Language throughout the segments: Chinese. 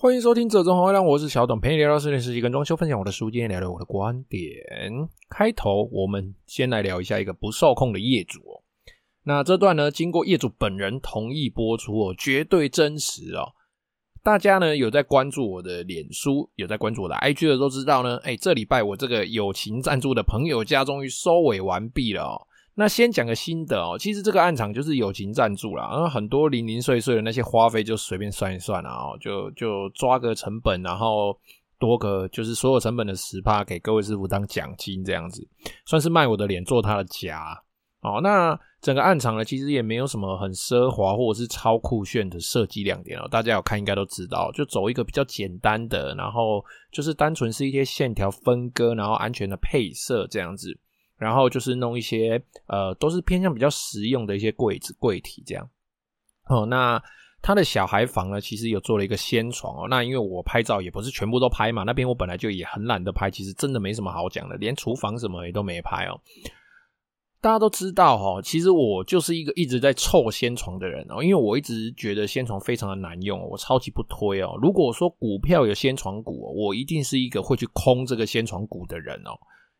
欢迎收听《这中红月亮》，我是小董，陪你聊聊室内设计跟装修，分享我的书，今天聊聊我的观点。开头我们先来聊一下一个不受控的业主哦。那这段呢，经过业主本人同意播出哦，绝对真实哦。大家呢有在关注我的脸书，有在关注我的 IG 的都知道呢。哎，这礼拜我这个友情赞助的朋友家终于收尾完毕了哦。那先讲个心得哦，其实这个暗场就是友情赞助啦，然后很多零零碎碎的那些花费就随便算一算啦哦，就就抓个成本，然后多个就是所有成本的十趴给各位师傅当奖金这样子，算是卖我的脸做他的假哦。那整个暗场呢，其实也没有什么很奢华或者是超酷炫的设计亮点哦，大家有看应该都知道，就走一个比较简单的，然后就是单纯是一些线条分割，然后安全的配色这样子。然后就是弄一些呃，都是偏向比较实用的一些柜子柜体这样。哦，那他的小孩房呢，其实有做了一个掀床哦。那因为我拍照也不是全部都拍嘛，那边我本来就也很懒得拍，其实真的没什么好讲的，连厨房什么也都没拍哦。大家都知道哦，其实我就是一个一直在臭掀床的人哦，因为我一直觉得掀床非常的难用，我超级不推哦。如果说股票有掀床股，我一定是一个会去空这个掀床股的人哦。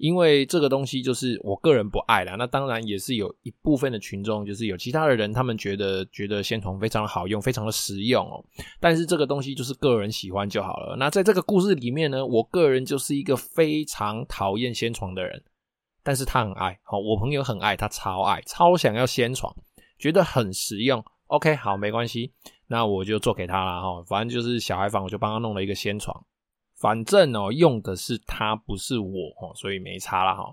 因为这个东西就是我个人不爱啦，那当然也是有一部分的群众，就是有其他的人，他们觉得觉得仙床非常的好用，非常的实用哦。但是这个东西就是个人喜欢就好了。那在这个故事里面呢，我个人就是一个非常讨厌仙床的人，但是他很爱，好，我朋友很爱，他超爱，超想要仙床，觉得很实用。OK，好，没关系，那我就做给他了哈。反正就是小孩房，我就帮他弄了一个仙床。反正哦，用的是他，不是我哦，所以没差了哈。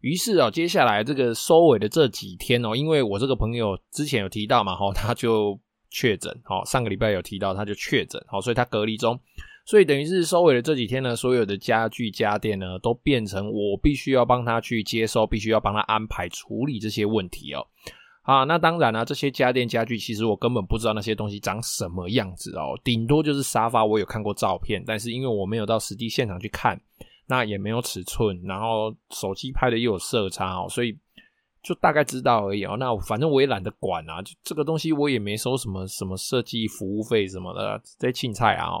于是哦，接下来这个收尾的这几天哦，因为我这个朋友之前有提到嘛，哈，他就确诊，哈，上个礼拜有提到他就确诊，好，所以他隔离中，所以等于是收尾的这几天呢，所有的家具家电呢，都变成我必须要帮他去接收，必须要帮他安排处理这些问题哦。啊，那当然了，这些家电家具其实我根本不知道那些东西长什么样子哦，顶多就是沙发，我有看过照片，但是因为我没有到实际现场去看，那也没有尺寸，然后手机拍的又有色差哦，所以就大概知道而已哦。那反正我也懒得管啊，就这个东西我也没收什么什么设计服务费什么的，这些青菜啊，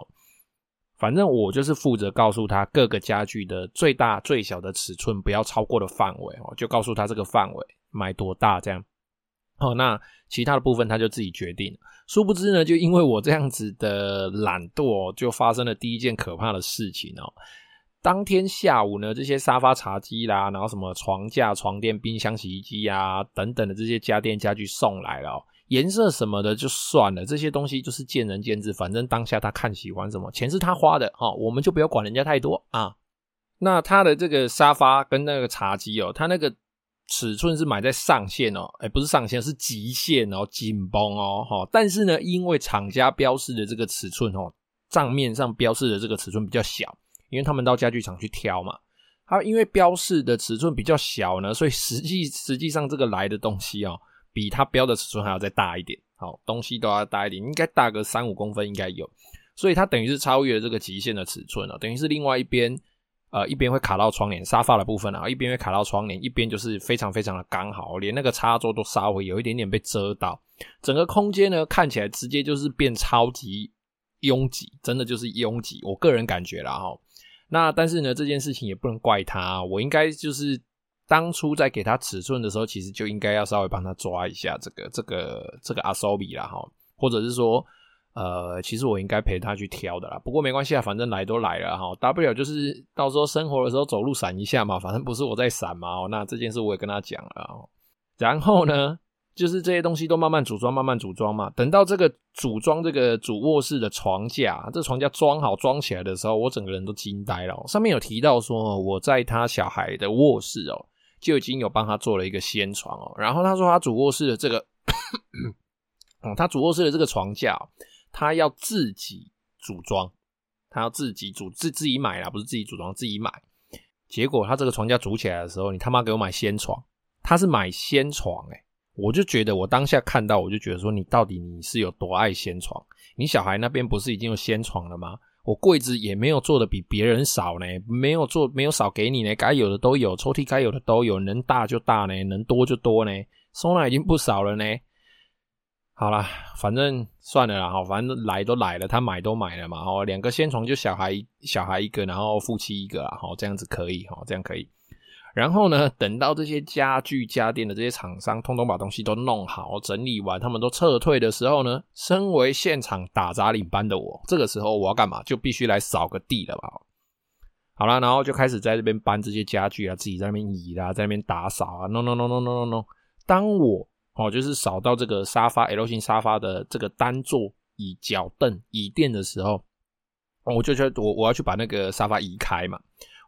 反正我就是负责告诉他各个家具的最大最小的尺寸不要超过的范围哦，就告诉他这个范围买多大这样。好，那其他的部分他就自己决定。殊不知呢，就因为我这样子的懒惰，就发生了第一件可怕的事情哦。当天下午呢，这些沙发、茶几啦，然后什么床架、床垫、冰箱、洗衣机啊等等的这些家电家具送来了，颜色什么的就算了，这些东西就是见仁见智，反正当下他看喜欢什么，钱是他花的，哈，我们就不要管人家太多啊。那他的这个沙发跟那个茶几哦，他那个。尺寸是买在上限哦，哎，不是上限，是极限哦，紧绷哦，哈。但是呢，因为厂家标示的这个尺寸哦，账面上标示的这个尺寸比较小，因为他们到家具厂去挑嘛。它因为标示的尺寸比较小呢，所以实际实际上这个来的东西哦，比它标的尺寸还要再大一点。好，东西都要大一点，应该大个三五公分应该有。所以它等于是超越了这个极限的尺寸了，等于是另外一边。呃，一边会卡到窗帘，沙发的部分啊，一边会卡到窗帘，一边就是非常非常的刚好，连那个插座都稍微有一点点被遮到，整个空间呢看起来直接就是变超级拥挤，真的就是拥挤，我个人感觉啦哈。那但是呢，这件事情也不能怪他，我应该就是当初在给他尺寸的时候，其实就应该要稍微帮他抓一下这个这个这个阿苏比啦哈，或者是说。呃，其实我应该陪他去挑的啦，不过没关系啊，反正来都来了哈，大不了就是到时候生活的时候走路闪一下嘛，反正不是我在闪嘛。那这件事我也跟他讲了，然后呢，就是这些东西都慢慢组装，慢慢组装嘛。等到这个组装这个主卧室的床架，这床架装好装起来的时候，我整个人都惊呆了。上面有提到说，我在他小孩的卧室哦，就已经有帮他做了一个掀床哦。然后他说他主卧室的这个，嗯，他主卧室的这个床架。他要自己组装，他要自己组自自己买啦，不是自己组装，自己买。结果他这个床架组起来的时候，你他妈给我买掀床，他是买掀床诶、我就觉得我当下看到，我就觉得说，你到底你是有多爱掀床？你小孩那边不是已经有掀床了吗？我柜子也没有做的比别人少呢，没有做没有少给你呢，该有的都有，抽屉该有的都有，能大就大呢，能多就多呢，收纳已经不少了呢。好啦，反正算了啦，哈，反正来都来了，他买都买了嘛，哈，两个先床就小孩小孩一个，然后夫妻一个啦，哈，这样子可以，哈，这样可以。然后呢，等到这些家具家电的这些厂商通通把东西都弄好整理完，他们都撤退的时候呢，身为现场打杂领班的我，这个时候我要干嘛？就必须来扫个地了吧。好啦，然后就开始在这边搬这些家具啊，自己在那边移啦，在那边打扫啊，no no no no no no no。当我哦，就是扫到这个沙发 L 型沙发的这个单座椅脚凳椅垫的时候，我就觉得我我要去把那个沙发移开嘛，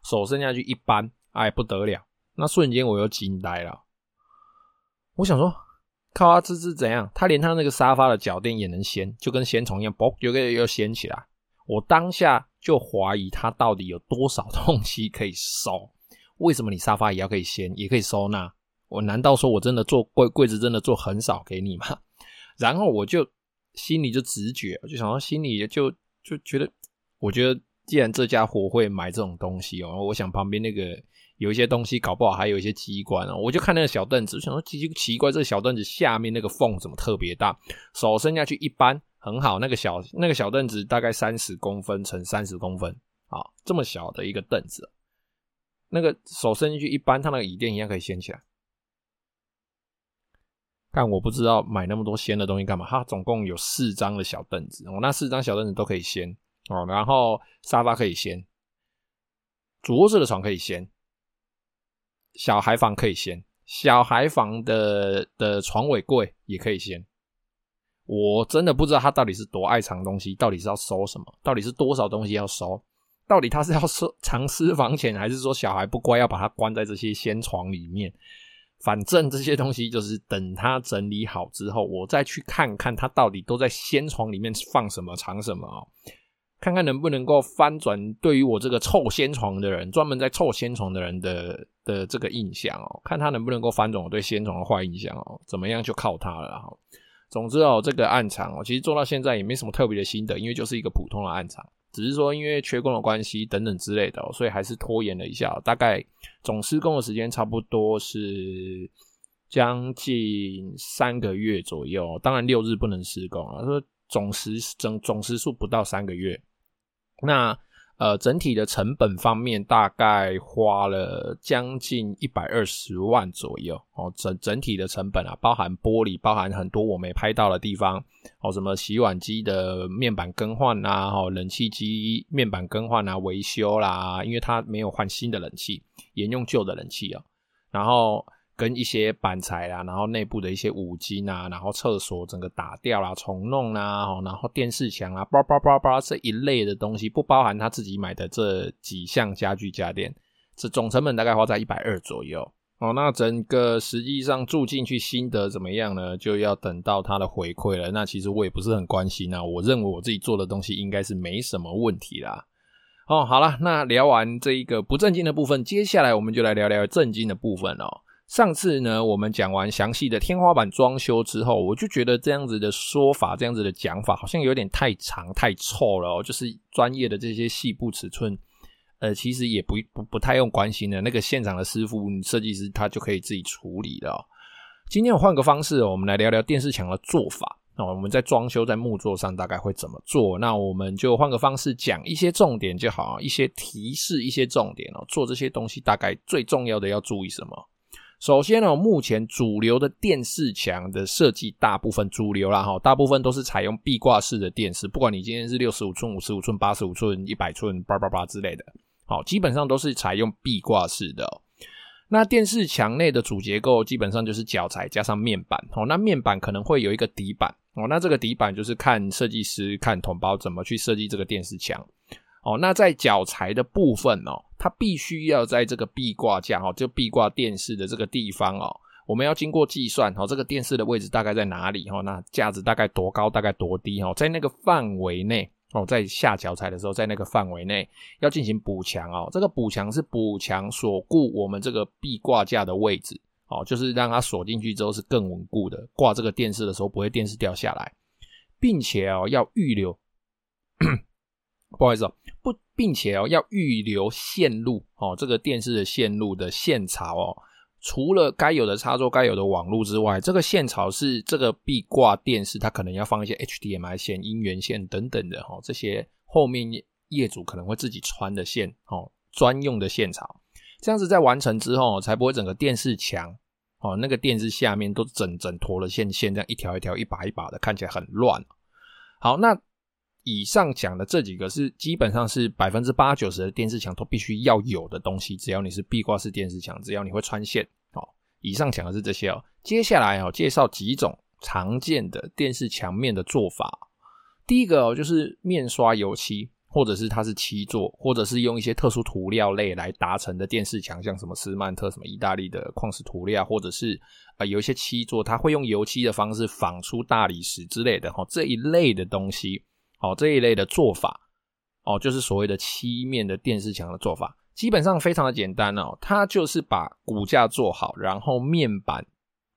手伸下去一搬，哎不得了，那瞬间我又惊呆了。我想说，靠啊，这是怎样？他连他那个沙发的脚垫也能掀，就跟掀床一样，嘣，就给又掀起来。我当下就怀疑他到底有多少东西可以收？为什么你沙发也要可以掀，也可以收纳？我难道说我真的做柜柜子真的做很少给你吗？然后我就心里就直觉，我就想到心里就就觉得，我觉得既然这家伙会买这种东西哦，我想旁边那个有一些东西搞不好还有一些机关哦，我就看那个小凳子，我想说奇奇怪，这个小凳子下面那个缝怎么特别大？手伸下去一搬，很好，那个小那个小凳子大概三十公分乘三十公分啊，这么小的一个凳子，那个手伸进去一搬，它那个椅垫一样可以掀起来。但我不知道买那么多掀的东西干嘛。它总共有四张的小凳子，哦，那四张小凳子都可以掀哦。然后沙发可以掀，主卧室的床可以掀，小孩房可以掀，小孩房的的床尾柜也可以掀。我真的不知道他到底是多爱藏东西，到底是要收什么，到底是多少东西要收，到底他是要收 藏私房钱，还是说小孩不乖要把他关在这些掀床里面？反正这些东西就是等他整理好之后，我再去看看他到底都在仙床里面放什么、藏什么哦，看看能不能够翻转对于我这个臭仙床的人，专门在臭仙床的人的的这个印象哦，看他能不能够翻转我对仙床的坏印象哦，怎么样就靠他了哈。总之哦，这个案场哦，其实做到现在也没什么特别的心得，因为就是一个普通的案场。只是说，因为缺工的关系等等之类的，所以还是拖延了一下。大概总施工的时间差不多是将近三个月左右。当然六日不能施工啊，说总时总总时数不到三个月。那。呃，整体的成本方面大概花了将近一百二十万左右哦，整整体的成本啊，包含玻璃，包含很多我没拍到的地方哦，什么洗碗机的面板更换啊，哦，冷气机面板更换啊，维修啦，因为它没有换新的冷气，沿用旧的冷气啊，然后。跟一些板材啊，然后内部的一些五金啊，然后厕所整个打掉啦、重弄啦，然后电视墙啊，叭叭叭叭这一类的东西，不包含他自己买的这几项家具家电，这总成本大概花在一百二左右。哦，那整个实际上住进去心得怎么样呢？就要等到他的回馈了。那其实我也不是很关心啊，我认为我自己做的东西应该是没什么问题啦。哦，好了，那聊完这一个不正经的部分，接下来我们就来聊聊正经的部分哦。上次呢，我们讲完详细的天花板装修之后，我就觉得这样子的说法，这样子的讲法，好像有点太长太臭了哦。就是专业的这些细部尺寸，呃，其实也不不不太用关心的，那个现场的师傅设计师他就可以自己处理了哦。今天我换个方式，我们来聊聊电视墙的做法。那我们在装修在木作上大概会怎么做？那我们就换个方式讲一些重点就好，一些提示，一些重点哦。做这些东西大概最重要的要注意什么？首先呢，目前主流的电视墙的设计，大部分主流啦哈，大部分都是采用壁挂式的电视，不管你今天是六十五寸、五十五寸、八十五寸、一百寸、叭叭叭之类的，好，基本上都是采用壁挂式的。那电视墙内的主结构基本上就是脚材加上面板，哦，那面板可能会有一个底板，哦，那这个底板就是看设计师看同胞怎么去设计这个电视墙。哦，那在脚材的部分哦，它必须要在这个壁挂架哦，就壁挂电视的这个地方哦，我们要经过计算哦，这个电视的位置大概在哪里哦？那架子大概多高，大概多低哦？在那个范围内哦，在下脚踩的时候，在那个范围内要进行补强哦。这个补强是补强锁固我们这个壁挂架的位置哦，就是让它锁进去之后是更稳固的，挂这个电视的时候不会电视掉下来，并且哦要预留。不好意思哦，不，并且哦要预留线路哦，这个电视的线路的线槽哦，除了该有的插座、该有的网络之外，这个线槽是这个壁挂电视，它可能要放一些 HDMI 线、音源线等等的哈，这些后面业主可能会自己穿的线哦，专用的线槽。这样子在完成之后，才不会整个电视墙哦，那个电视下面都整整坨的线线，这样一条一条、一把一把的，看起来很乱。好，那以上讲的这几个是基本上是百分之八九十的电视墙都必须要有的东西，只要你是壁挂式电视墙，只要你会穿线。哦，以上讲的是这些哦。接下来哦，介绍几种常见的电视墙面的做法。第一个哦，就是面刷油漆。或者是它是漆作，或者是用一些特殊涂料类来达成的电视墙，像什么斯曼特、什么意大利的矿石涂料，或者是呃有一些漆作，它会用油漆的方式仿出大理石之类的哈，这一类的东西，哦这一类的做法，哦就是所谓的漆面的电视墙的做法，基本上非常的简单哦，它就是把骨架做好，然后面板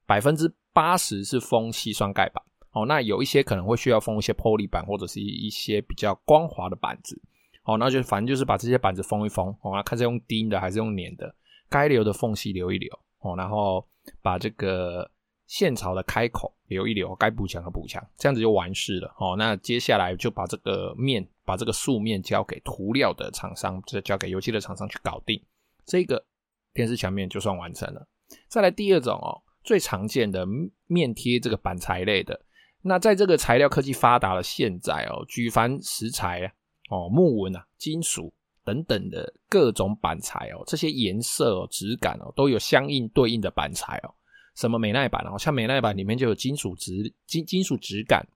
百分之八十是封矽酸盖板。哦，那有一些可能会需要封一些玻璃板，或者是一些比较光滑的板子。哦，那就反正就是把这些板子封一封。哦，那看是用钉的还是用粘的，该留的缝隙留一留。哦，然后把这个线槽的开口留一留，该补墙的补墙，这样子就完事了。哦，那接下来就把这个面，把这个素面交给涂料的厂商，就交给油漆的厂商去搞定。这个电视墙面就算完成了。再来第二种哦，最常见的面贴这个板材类的。那在这个材料科技发达的现在哦，举凡石材啊、哦木纹啊、金属等等的各种板材哦，这些颜色哦、质感哦，都有相应对应的板材哦。什么美耐板哦，像美耐板里面就有金属质金金属质感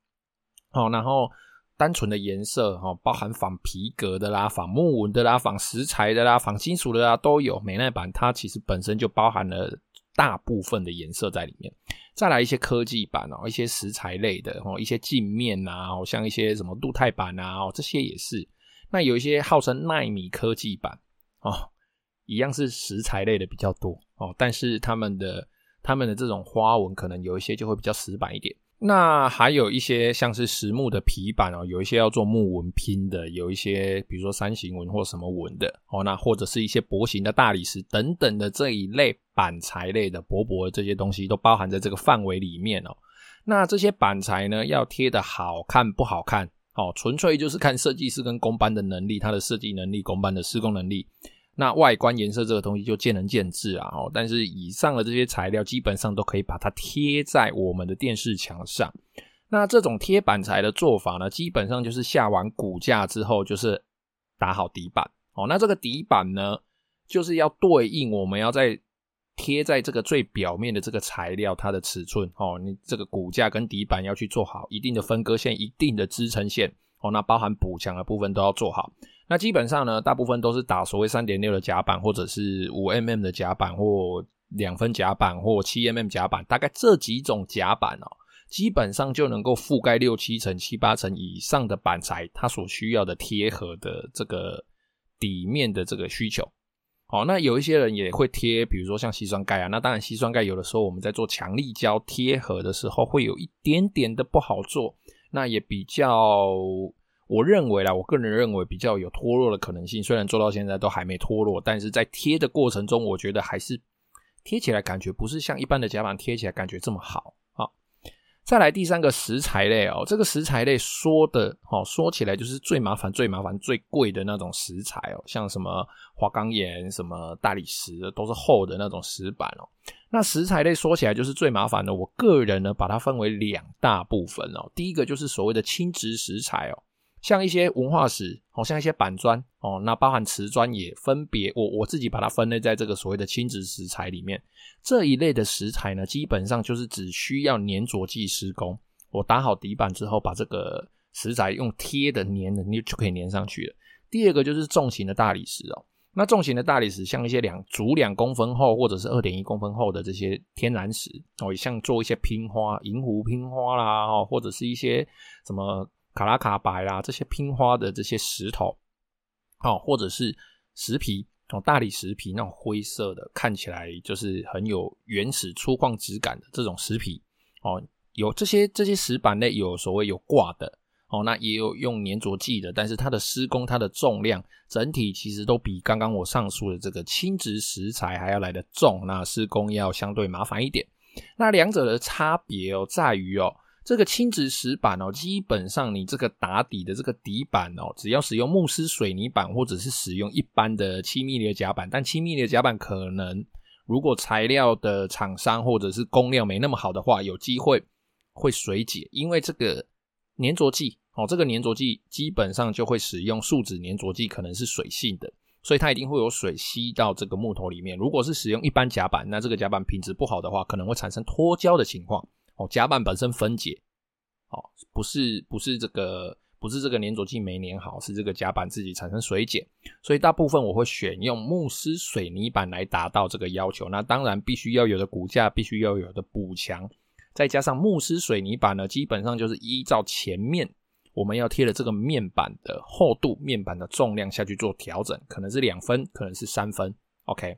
哦，然后单纯的颜色哦，包含仿皮革的啦、仿木纹的啦、仿石材的啦、仿金属的啦都有。美耐板它其实本身就包含了大部分的颜色在里面。再来一些科技板哦，一些石材类的哦，一些镜面啊，像一些什么镀钛板啊，哦，这些也是。那有一些号称纳米科技板哦，一样是石材类的比较多哦，但是他们的他们的这种花纹可能有一些就会比较死板一点。那还有一些像是实木的皮板哦，有一些要做木纹拼的，有一些比如说三形纹或什么纹的哦，那或者是一些薄型的大理石等等的这一类板材类的薄薄的这些东西都包含在这个范围里面哦。那这些板材呢，要贴的好看不好看哦，纯粹就是看设计师跟工班的能力，他的设计能力、工班的施工能力。那外观颜色这个东西就见仁见智啊，哦，但是以上的这些材料基本上都可以把它贴在我们的电视墙上。那这种贴板材的做法呢，基本上就是下完骨架之后，就是打好底板。哦，那这个底板呢，就是要对应我们要在贴在这个最表面的这个材料它的尺寸。哦，你这个骨架跟底板要去做好一定的分割线、一定的支撑线。哦，那包含补墙的部分都要做好。那基本上呢，大部分都是打所谓三点六的夹板，或者是五 mm 的夹板，或两分夹板，或七 mm 夹板，大概这几种夹板哦，基本上就能够覆盖六七层、七八层以上的板材，它所需要的贴合的这个底面的这个需求。好，那有一些人也会贴，比如说像西酸钙啊，那当然西酸钙有的时候我们在做强力胶贴合的时候，会有一点点的不好做，那也比较。我认为啦，我个人认为比较有脱落的可能性。虽然做到现在都还没脱落，但是在贴的过程中，我觉得还是贴起来感觉不是像一般的夹板贴起来感觉这么好。好，再来第三个石材类哦，这个石材类说的哦，说起来就是最麻烦、最麻烦、最贵的那种石材哦，像什么花岗岩、什么大理石，都是厚的那种石板哦。那石材类说起来就是最麻烦的。我个人呢，把它分为两大部分哦。第一个就是所谓的轻质石材哦。像一些文化石，好像一些板砖哦，那包含瓷砖也分别，我我自己把它分类在这个所谓的轻质石材里面。这一类的石材呢，基本上就是只需要粘着剂施工，我打好底板之后，把这个石材用贴的粘的，你就可以粘上去了。第二个就是重型的大理石哦，那重型的大理石，像一些两足两公分厚或者是二点一公分厚的这些天然石哦，像做一些拼花、银湖拼花啦，哦，或者是一些什么。卡拉卡白啦，这些拼花的这些石头，哦，或者是石皮哦，大理石皮那种灰色的，看起来就是很有原始粗犷质感的这种石皮哦，有这些这些石板类有所谓有挂的哦，那也有用粘着剂的，但是它的施工、它的重量整体其实都比刚刚我上述的这个轻质石材还要来得重，那施工要相对麻烦一点。那两者的差别哦，在于哦，这个轻质石板哦，基本上你这个打底的这个底板哦，只要使用慕斯水泥板或者是使用一般的七密的夹板，但七密的夹板可能如果材料的厂商或者是工料没那么好的话，有机会会水解，因为这个粘着剂哦，这个粘着剂基本上就会使用树脂粘着剂，可能是水性的。所以它一定会有水吸到这个木头里面。如果是使用一般夹板，那这个夹板品质不好的话，可能会产生脱胶的情况。哦，夹板本身分解，哦，不是不是这个不是这个粘着剂没粘好，是这个夹板自己产生水解。所以大部分我会选用慕斯水泥板来达到这个要求。那当然必须要有的骨架，必须要有的补强，再加上慕斯水泥板呢，基本上就是依照前面。我们要贴的这个面板的厚度、面板的重量下去做调整，可能是两分，可能是三分。OK，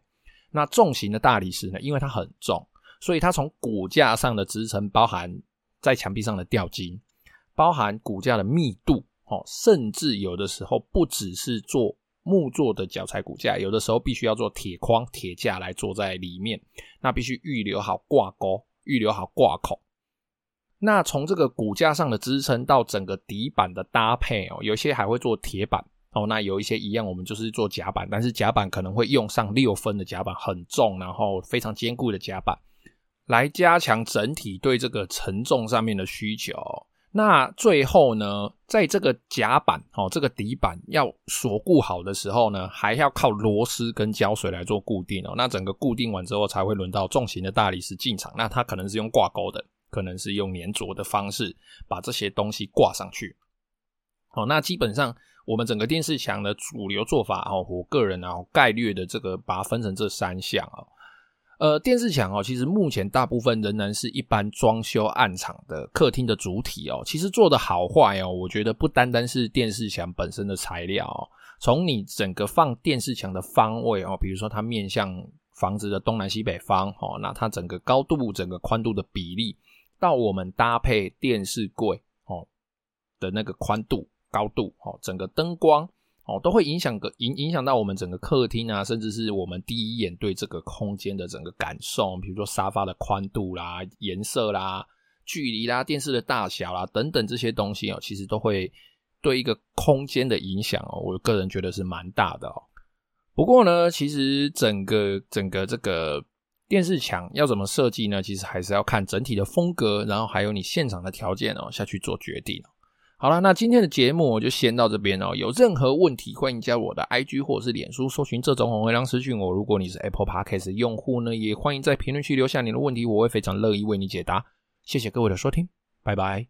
那重型的大理石呢？因为它很重，所以它从骨架上的支撑，包含在墙壁上的吊筋，包含骨架的密度，哦，甚至有的时候不只是做木做的脚材骨架，有的时候必须要做铁框、铁架来做在里面，那必须预留好挂钩，预留好挂口。那从这个骨架上的支撑到整个底板的搭配哦，有些还会做铁板哦。那有一些一样，我们就是做夹板，但是夹板可能会用上六分的夹板，很重，然后非常坚固的夹板，来加强整体对这个承重上面的需求。那最后呢，在这个夹板哦，这个底板要锁固好的时候呢，还要靠螺丝跟胶水来做固定哦。那整个固定完之后，才会轮到重型的大理石进场。那它可能是用挂钩的。可能是用粘着的方式把这些东西挂上去。好，那基本上我们整个电视墙的主流做法哦，我个人啊概略的这个把它分成这三项啊。呃，电视墙哦，其实目前大部分仍然是一般装修案场的客厅的主体哦。其实做的好坏哦，我觉得不单单是电视墙本身的材料哦，从你整个放电视墙的方位哦，比如说它面向房子的东南西北方哦，那它整个高度、整个宽度的比例。到我们搭配电视柜哦的那个宽度、高度哦，整个灯光哦都会影响个影影响到我们整个客厅啊，甚至是我们第一眼对这个空间的整个感受，比如说沙发的宽度啦、颜色啦、距离啦、电视的大小啦等等这些东西哦，其实都会对一个空间的影响哦，我个人觉得是蛮大的哦。不过呢，其实整个整个这个。电视墙要怎么设计呢？其实还是要看整体的风格，然后还有你现场的条件哦，下去做决定。好了，那今天的节目我就先到这边哦。有任何问题，欢迎加我的 IG 或者是脸书，搜寻这种红灰狼私讯我。如果你是 Apple Podcast 用户呢，也欢迎在评论区留下你的问题，我会非常乐意为你解答。谢谢各位的收听，拜拜。